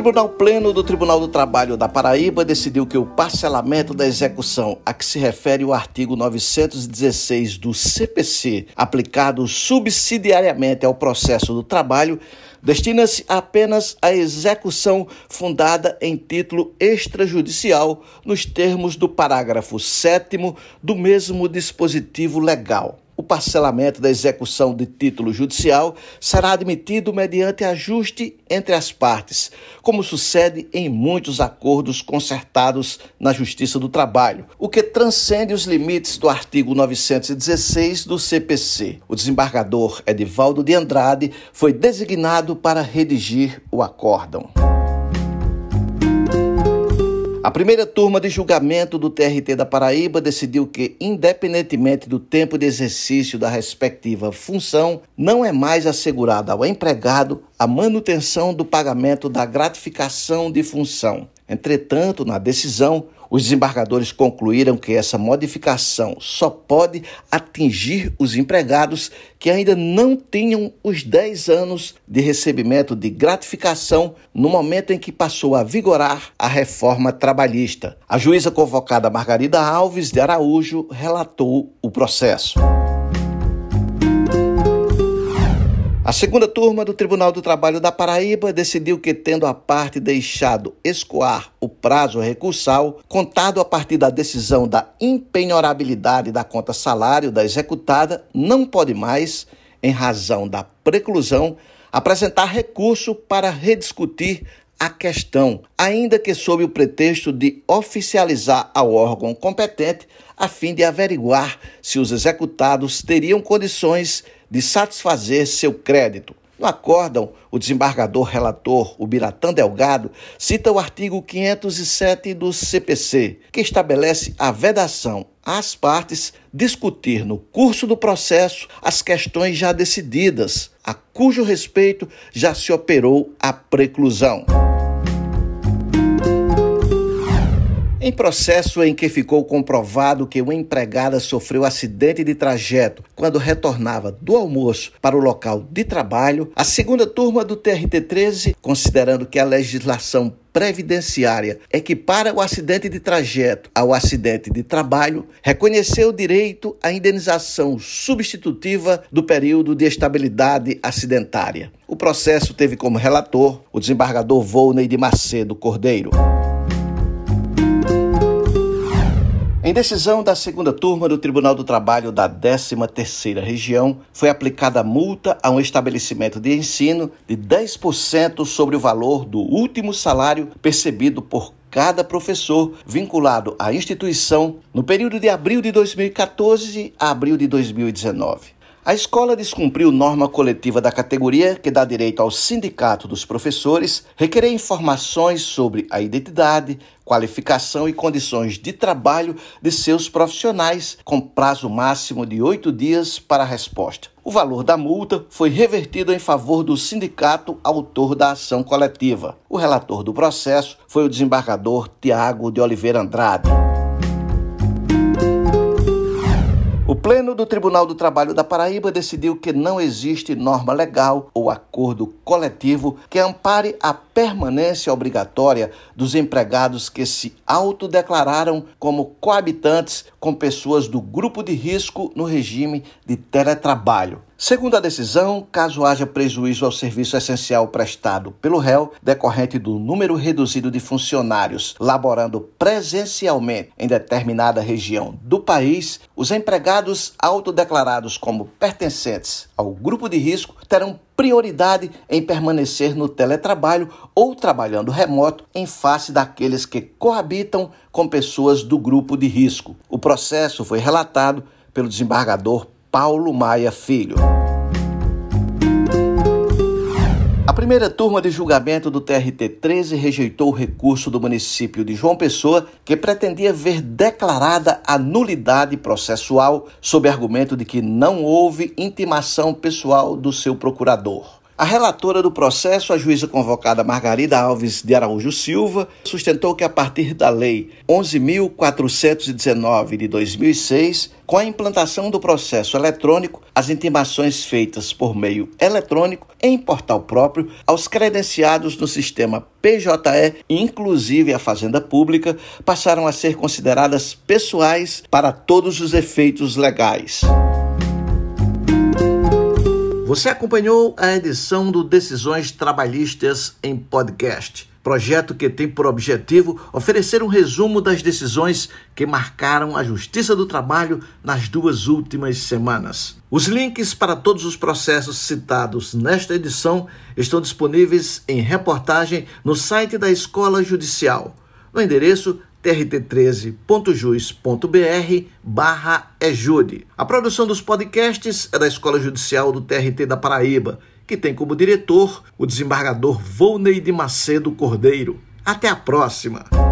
Tribunal Pleno do Tribunal do Trabalho da Paraíba decidiu que o parcelamento da execução a que se refere o artigo 916 do CPC, aplicado subsidiariamente ao processo do trabalho, destina-se apenas à execução fundada em título extrajudicial nos termos do parágrafo 7 do mesmo dispositivo legal o parcelamento da execução de título judicial será admitido mediante ajuste entre as partes, como sucede em muitos acordos concertados na Justiça do Trabalho, o que transcende os limites do artigo 916 do CPC. O desembargador Edivaldo de Andrade foi designado para redigir o acórdão. A primeira turma de julgamento do TRT da Paraíba decidiu que, independentemente do tempo de exercício da respectiva função, não é mais assegurada ao empregado a manutenção do pagamento da gratificação de função. Entretanto, na decisão, os desembargadores concluíram que essa modificação só pode atingir os empregados que ainda não tinham os 10 anos de recebimento de gratificação no momento em que passou a vigorar a reforma trabalhista. A juíza convocada Margarida Alves de Araújo relatou o processo. A segunda turma do Tribunal do Trabalho da Paraíba decidiu que, tendo a parte deixado escoar o prazo recursal, contado a partir da decisão da impenhorabilidade da conta salário da executada, não pode mais, em razão da preclusão, apresentar recurso para rediscutir a questão, ainda que sob o pretexto de oficializar ao órgão competente a fim de averiguar se os executados teriam condições de satisfazer seu crédito. No acórdão, o desembargador relator, o Biratã Delgado, cita o artigo 507 do CPC, que estabelece a vedação às partes discutir no curso do processo as questões já decididas, a cujo respeito já se operou a preclusão. Em processo em que ficou comprovado que uma empregada sofreu acidente de trajeto quando retornava do almoço para o local de trabalho, a segunda turma do TRT-13, considerando que a legislação previdenciária equipara o acidente de trajeto ao acidente de trabalho, reconheceu o direito à indenização substitutiva do período de estabilidade acidentária. O processo teve como relator o desembargador Volney de Macedo Cordeiro. Em decisão da segunda turma do Tribunal do Trabalho da 13ª Região, foi aplicada multa a um estabelecimento de ensino de 10% sobre o valor do último salário percebido por cada professor vinculado à instituição no período de abril de 2014 a abril de 2019. A escola descumpriu norma coletiva da categoria que dá direito ao sindicato dos professores requerer informações sobre a identidade, qualificação e condições de trabalho de seus profissionais, com prazo máximo de oito dias para a resposta. O valor da multa foi revertido em favor do sindicato autor da ação coletiva. O relator do processo foi o desembargador Tiago de Oliveira Andrade. Pleno do Tribunal do Trabalho da Paraíba decidiu que não existe norma legal ou acordo coletivo que ampare a permanência obrigatória dos empregados que se autodeclararam como coabitantes com pessoas do grupo de risco no regime de teletrabalho. Segundo a decisão, caso haja prejuízo ao serviço essencial prestado pelo réu, decorrente do número reduzido de funcionários laborando presencialmente em determinada região do país, os empregados autodeclarados como pertencentes ao grupo de risco terão prioridade em permanecer no teletrabalho ou trabalhando remoto em face daqueles que coabitam com pessoas do grupo de risco. O processo foi relatado pelo desembargador Paulo Maia Filho. A primeira turma de julgamento do TRT-13 rejeitou o recurso do município de João Pessoa, que pretendia ver declarada a nulidade processual sob argumento de que não houve intimação pessoal do seu procurador. A relatora do processo, a juíza convocada Margarida Alves de Araújo Silva, sustentou que a partir da Lei 11.419 de 2006, com a implantação do processo eletrônico, as intimações feitas por meio eletrônico em portal próprio aos credenciados no sistema PJE, inclusive a Fazenda Pública, passaram a ser consideradas pessoais para todos os efeitos legais. Você acompanhou a edição do Decisões Trabalhistas em Podcast, projeto que tem por objetivo oferecer um resumo das decisões que marcaram a Justiça do Trabalho nas duas últimas semanas. Os links para todos os processos citados nesta edição estão disponíveis em reportagem no site da Escola Judicial, no endereço trt13.jus.br barra ejude. A produção dos podcasts é da Escola Judicial do TRT da Paraíba, que tem como diretor o desembargador Volney de Macedo Cordeiro. Até a próxima!